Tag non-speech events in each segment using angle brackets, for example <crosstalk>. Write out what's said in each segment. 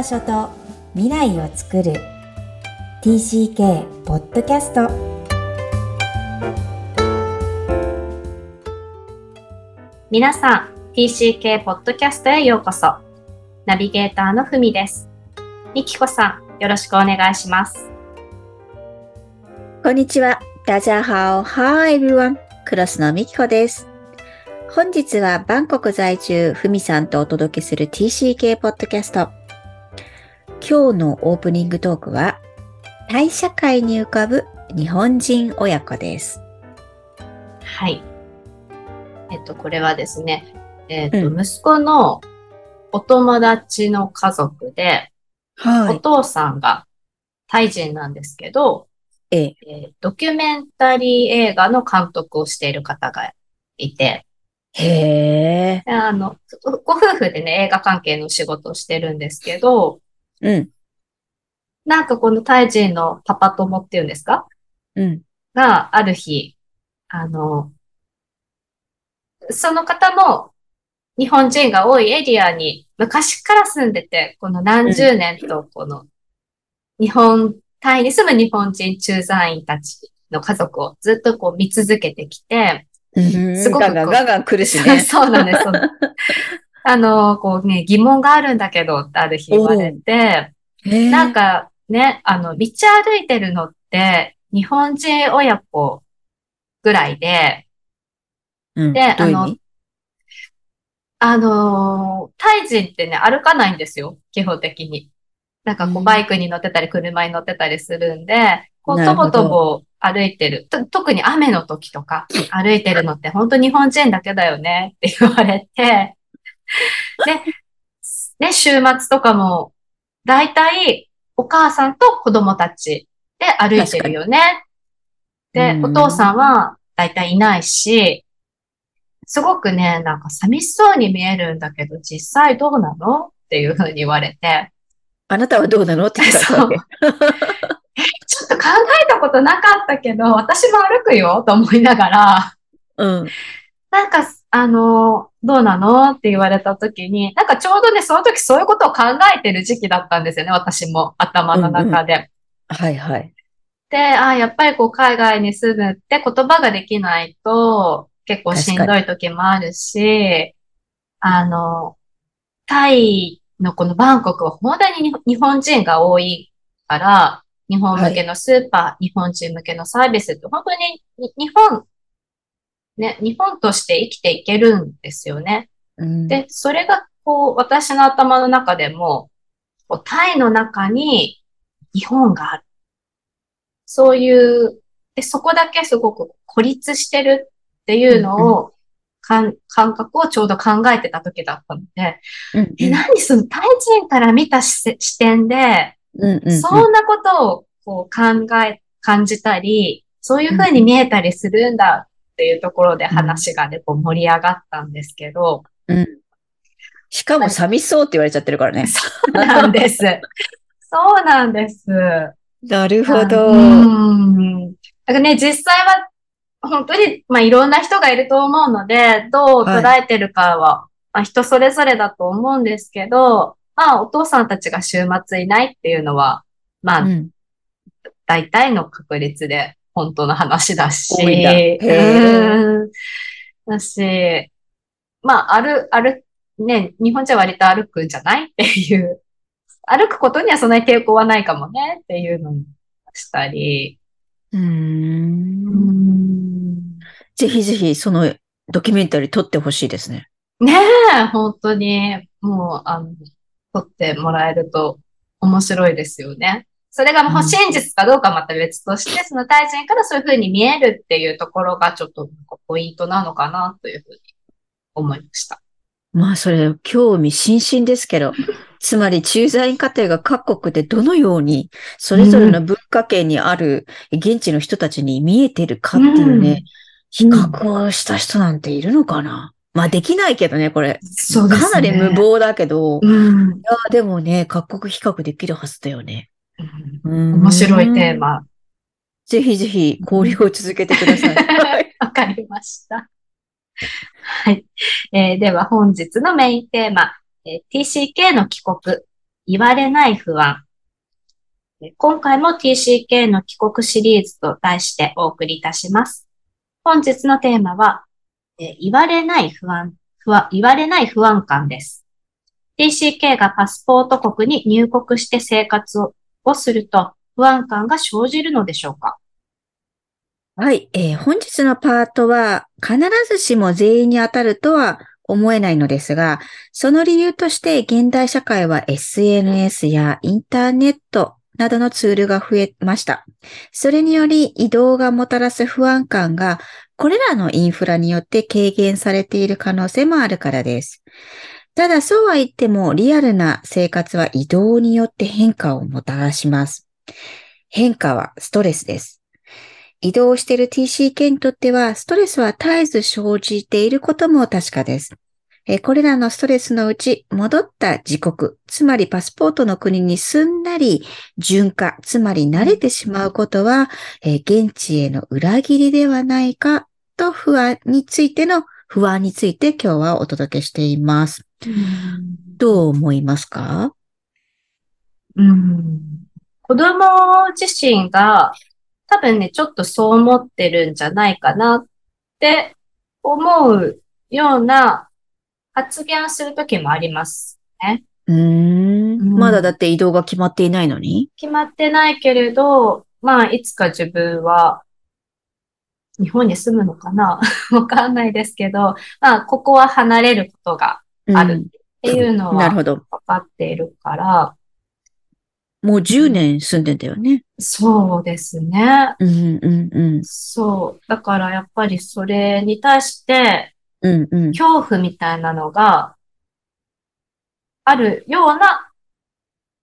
場所と未来を作る TCK ポッドキャスト皆さん TCK ポッドキャストへようこそナビゲーターのふみですみきこさんよろしくお願いしますこんにちは。大家好。Hi everyone. クロスのみきこです。本日はバンコク在住、ふみさんとお届けする TCK ポッドキャスト。今日のオープニングトークは、タイ社会に浮かぶ日本人親子です。はいえっとこれはですねえっと、うん息子のお友達の家族で、はお。父さんがタイ人なんですけど、ええ。えードキュメンタリー映画の監督をしている方がいて、へえ。であの、ご夫婦でね、映画関係の仕事をしてるんですけど、うん。なんかこのタイ人のパパ友っていうんですか？うん。がある日、あの、その方も日本人が多いエリアに昔から住んでて、この何十年とこの日本、タイに住む日本人駐在員たちの家族をずっとこう見続けてきて、すすごくガンガンガンガン来るしね。<laughs> そうなんです。あの、こうね、疑問があるんだけどってある日言われて、へなん、かね、あの、道歩いてるのって、日本人親子ぐらいで、うん、であの味？あのータイ人ってね、歩かないんですよ、基本的に。なんかこううん。バイクに乗ってたり、車に乗ってたりするんで、こう、とぼとぼ歩いてる。と特に雨の時とか、歩いてるのって本当日本人だけだよねって言われて、<laughs> で、ね、週末とかも、だいたいお母さんと子供たちで歩いてるよね。で、うん。お父さんはだいたいいないし、すごくね、なんか寂しそうに見えるんだけど、実際どうなの？っていうふうに言われて、あなたはどうなの？って聞かれたわけ。ちょっと考えたことなかったけど、私も歩くよと思いながら、うん。なんか、あの、どうなの？って言われた時に、なんかちょうどね、その時そういうことを考えてる時期だったんですよね、私も頭の中で。はいはい。で、あやっぱりこう海外に住むって言葉ができないと結構しんどい時もあるし、あの、タイのこのバンコクは本当に日日本人が多いから、日本向けのスーパー、日本人向けのサービスって本当にに日本、ね、日本として生きていけるんですよね。うん、で、それが、こう、私の頭の中でも、こうタイの中に日本がある。そういう、で、そこだけすごく孤立してるっていうのを、かん感覚をちょうど考えてた時だったので、うんえ、何そのタイ人から見た視視点で、うんうんうん、そんなことをこう考え、感じたり、そういうふうに見えたりするんだっていうところで話がね、こう盛り上がったんですけど、うん。しかも寂しそうって言われちゃってるからね。そうなんです。そうなんです。なるほうど。ん。だからね、実際は、本当に、まあ、いろんな人がいると思うので、どう捉えてるかは、まあ、人それぞれだと思うんですけど、まあ、お父さんたちが週末いないっていうのは、まあ、うん大体の確率で本当の話だし、だ。し、まあ、歩、歩、ね、日本じゃ割と歩くんじゃない？っていう、歩くことにはそんなに抵抗はないかもねっていうのにしたり、うーん。うん。ぜひぜひ、そのドキュメンタリー撮ってほしいですね。ねえ、本当に、もう、あの、撮ってもらえると面白いですよね。それがもううん真実かどうかまた別として、<laughs> その大臣からそういうふうに見えるっていうところがちょっとポイントなのかなというふうに思いました。まあ、それ、興味津々ですけど、<laughs> つまり駐在員家庭が各国でどのように、それぞれの文化圏にある現地の人たちに見えてるかっていうね、比較をした人なんているのかなまあ、できないけどね、これ。そうですね。かなり無謀だけど、いうん。や、でもね、各国比較できるはずだよね。うん面白いテー。マ。ぜひぜひ交流を続けてください。は <laughs> いわかりました。はい。えーでは本日のメインテーマ、えー TCK の帰国、言われない不安。今回も TCK の帰国シリーズと題してお送りいたします。本日のテーマは、え言われない不安、不安、言われない不安感です。TCK がパスポート国に入国して生活ををすると不安感が生じるのでしょうか？はい、えー本日のパートは必ずしも全員に当たるとは思えないのですが、その理由として現代社会は SNS やインターネットなどのツールが増えました。それにより移動がもたらす不安感がこれらのインフラによって軽減されている可能性もあるからです。ただそうは言ってもリアルな生活は移動によって変化をもたらします。変化はストレスです。移動している TCK にとっては、ストレスは絶えず生じていることも確かです。これらのストレスのうち、戻った自国、つまりパスポートの国にすんなり順化、つまり慣れてしまうことは、現地への裏切りではないかと不安についての不安について今日はお届けしています。どう思いますか？うん。子供自身が多分ね、ちょっとそう思ってるんじゃないかなって思うような発言をするときもありますね。うーん。うん。まだだって移動が決まっていないのに？決まってないけれど、まあ、いつか自分は日本に住むのかな？<laughs> わかんないですけど、まあ、ここは離れることがあるっていうのは分。かっているから、もう10年住んでんだよね。そうですね。うんうんうん。そう。だからやっぱりそれに対してうんうん。恐怖みたいなのがあるような、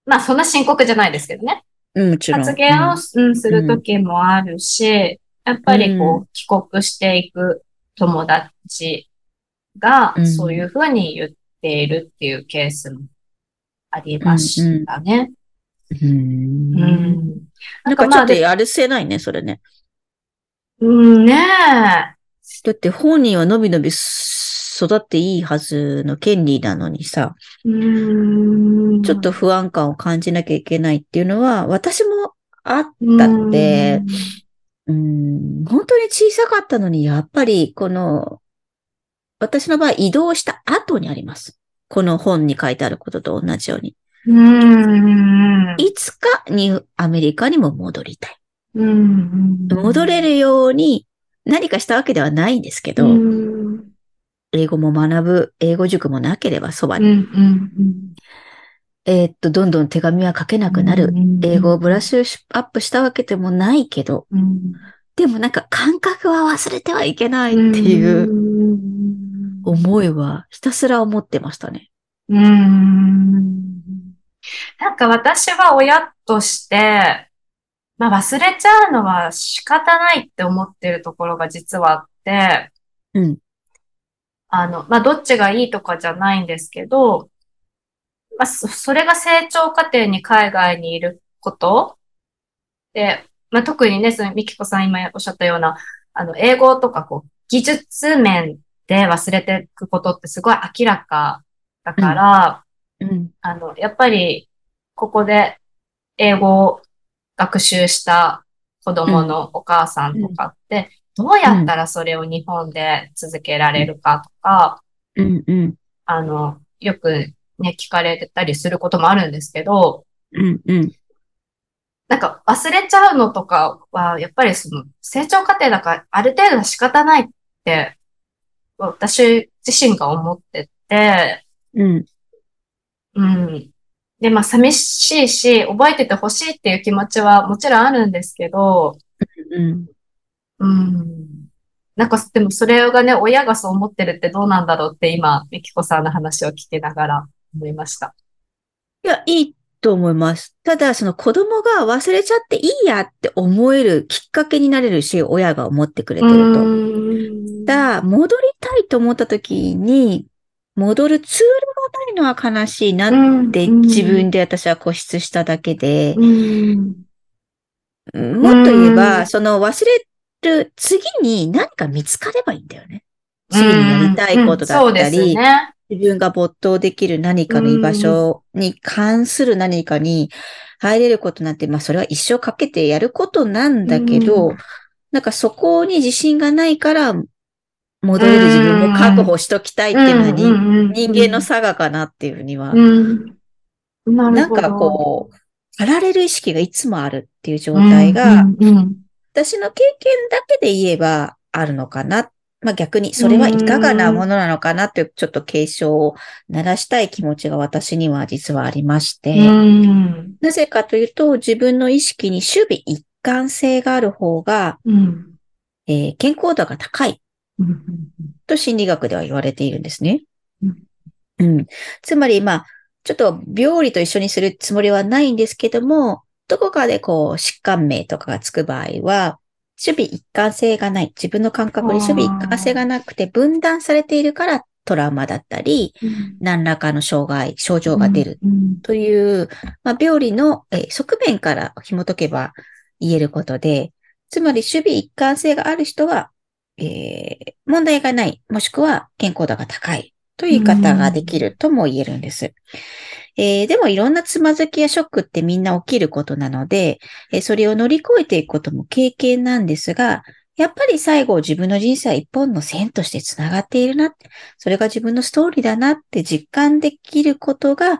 まあそんな深刻じゃないですけどね。うんもちろん。発言を、うん、するときもあるし、やっぱりこうう帰国していく友達がうんそういうふうに言っているっていうケースもありましたね。うん。うん。なんかちょっとやるせないね、それね。うん、ねだって本人はのびのび育っていいはずの権利なのにさ、え。うん。ちょっと不安感を感じなきゃいけないっていうのは、私もあったって、うん、本当に小さかったのに、やっぱりこの、私の場合移動した後にあります。この本に書いてあることと同じように。うん。いつかにアメリカにも戻りたい。うん。戻れるように何かしたわけではないんですけど、うん。英語も学ぶ、英語塾もなければそばうん。に、うん。えーっと、どんどん手紙は書けなくなる。英語をブラッシュアップしたわけでもないけど、うん。でもなんか感覚は忘れてはいけないっていううん。思いはひたすら思ってましたね。うん。なんか私は親として、まあ忘れちゃうのは仕方ないって思ってるところが実はあって、うん。あの、まあどっちがいいとかじゃないんですけど、まあそそれが成長過程に海外にいることで、まあ特にね、そのミキコさん今おっしゃったような、あの、英語とかこう、技術面で忘れていくことってすごい明らかだから、うん。あの、やっぱり、ここで英語を学習した子供のお母さんとかって、どうやったらそれを日本で続けられるかとか、うん。うん。あの、よくね、聞かれてたりすることもあるんですけど、うん。うん。なんか忘れちゃうのとかは、やっぱりその成長過程だからある程度は仕方ないって、私自身が思ってて、うん。うん。で、まあ、寂しいし、覚えててほしいっていう気持ちはもちろんあるんですけど、うん。うん。なんか、でもそれがね、親がそう思ってるってどうなんだろうって今、みきこさんの話を聞きながら思いました。いや、いいと思います。ただ、その子供が忘れちゃっていいやって思えるきっかけになれるし、親が思ってくれてると。んだ、戻りたいと思った時に、戻るツールがないのは悲しいなって自分で私は固執しただけで、うん。もっと言えうば、んその忘れる次に何か見つかればいいんだよね。次にやりたいことだそうったり、ですね。自分が没頭できる何かの居場所に関する何かに入れることなんて、まあそれは一生かけてやることなんだけど、うんなんかそこに自信がないから、戻れる自分を確保しときたいっていうのは人,、人間の差がかなっていうふうには、うん。なんかこう、駆られる意識がいつもあるっていう状態が、私の経験だけで言えばあるのかな。まあ逆にそれはいかがなものなのかなっていうちょっと警鐘を鳴らしたい気持ちが私には実はありまして、うん。なぜかというと自分の意識に守備一貫性がある方が、うん。えー健康度が高い。うん。と心理学では言われているんですね。うん。うん。つまりまあ、ちょっと病理と一緒にするつもりはないんですけども、どこかでこう疾患名とかがつく場合は、守備一貫性がない。自分の感覚に守備一貫性がなくて分断されているからトラウマだったり、何らかの障害、症状が出るうん。という、まあ、病理の、えー側面から紐解けば言えることで、つまり守備一貫性がある人は、えー問題がない、もしくは健康度が高いという言い方ができるとも言えるんです。えーでもいろんなつまずきやショックってみんな起きることなので、えーそれを乗り越えていくことも経験なんですが、やっぱり最後自分の人生は一本の線としてつながっているなそれが自分のストーリーだなって実感できることが、まあ、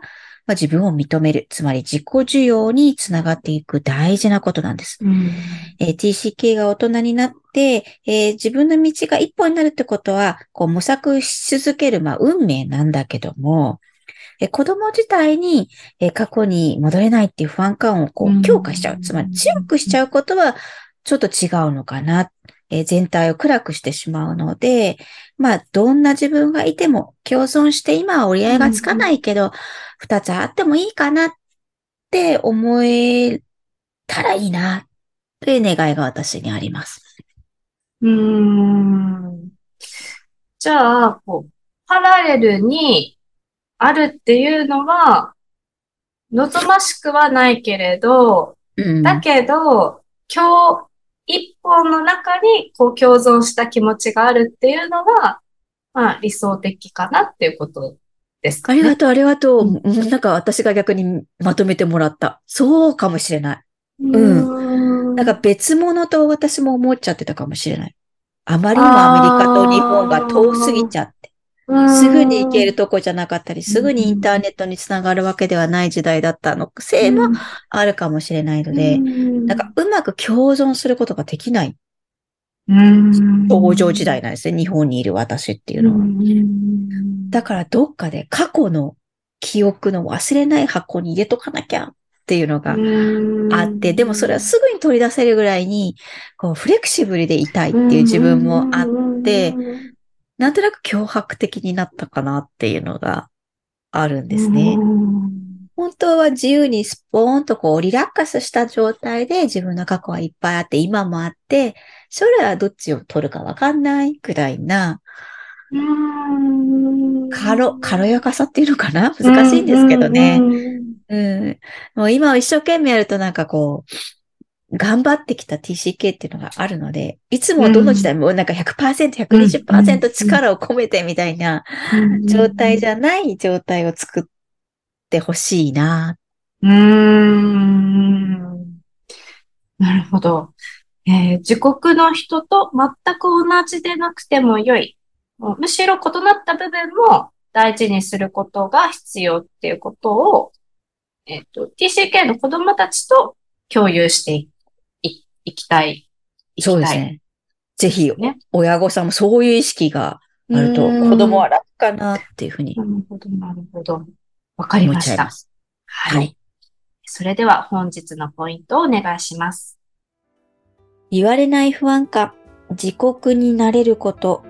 自分を認める、つまり自己需要につながっていく大事なことなんです。うんえー TCK が大人になって、えー自分の道が一本になるってことは、こう模索し続ける、まあ、運命なんだけども、えー子供自体に、えー過去に戻れないっていう不安感をこう強化しちゃう。つまり強くしちゃうことはちょっと違うのかな。えー全体を暗くしてしまうので、まあ、どんな自分がいても共存して今は折り合いがつかないけど、二つあってもいいかなって思えたらいいな、という願いが私にあります。うーんじゃあ、こう、パラレルにあるっていうのは、望ましくはないけれど、うん。だけど、今日、一本の中にこう共存した気持ちがあるっていうのは、まあ理想的かなっていうことですかね。ありがとう、ありがとう。うんなんか私が逆にまとめてもらった。そうかもしれない。うんなんか別物と私も思っちゃってたかもしれない。あまりにもアメリカと日本が遠すぎちゃって、すぐに行けるとこじゃなかったり、すぐにインターネットにつながるわけではない時代だったの。せいもあるかもしれないので、なんかうまく共存することができない。うん、登場時代なんですね。日本にいる私っていうのは。うん。だからどっかで過去の記憶の忘れない箱に入れとかなきゃっていうのがあって、でもそれはすぐに取り出せるぐらいに、こう、フレキシブルでいたいっていう自分もあって、なんとなく脅迫的になったかなっていうのがあるんですね。本当は自由にスポーンとこうリラックスした状態で自分の過去はいっぱいあって、今もあって、将来はどっちを取るかわかんないくらいな、うん軽、軽やかさっていうのかな？難しいんですけどね。うんうん。もう今を一生懸命やるとなんかこう、頑張ってきた TCK っていうのがあるので、いつもどの時代もなんか100%、120%力を込めてみたいな状態じゃない状態を作ってほしいな。うーん。なるほど。えー自国の人と全く同じでなくても良い。むしろ異なった部分も大事にすることが必要っていうことを、えっ、と、TCK の子供たちと共有していいいきたい。いきたいそうですね。ぜひね、親御さんもそういう意識があると、うん子供は楽かなっていうふうになるほど、なるほど。わかりました。はい。はいそれでは本日のポイントをお願いします。言われない不安感、自国になれること、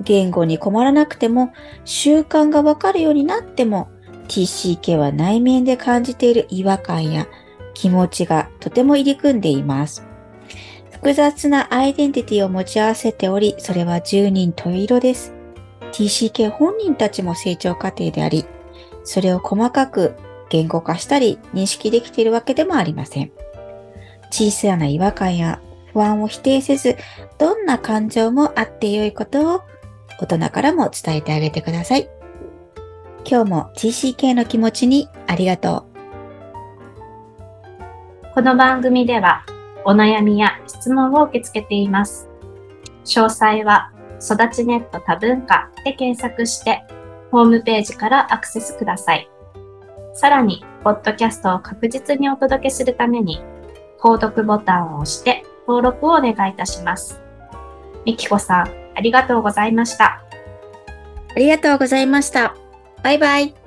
言語に困らなくても習慣がわかるようになっても TCK は内面で感じている違和感や気持ちがとても入り組んでいます。複雑なアイデンティティを持ち合わせており、それは十人十色です。TCK 本人たちも成長過程であり、それを細かく言語化したり認識できているわけでもありません。小さな違和感や不安を否定せず、どんな感情もあってよいことを大人からも伝えてあげてください。今日も TCK の気持ちにありがとうこの番組ではお悩みや質問を受け付けています。詳細は育ちネット多文化で検索してホームページからアクセスください。さらに、ポッドキャストを確実にお届けするために、購読ボタンを押して登録をお願いいたします。みきこさん、ありがとうございました。ありがとうございました。バイバイ。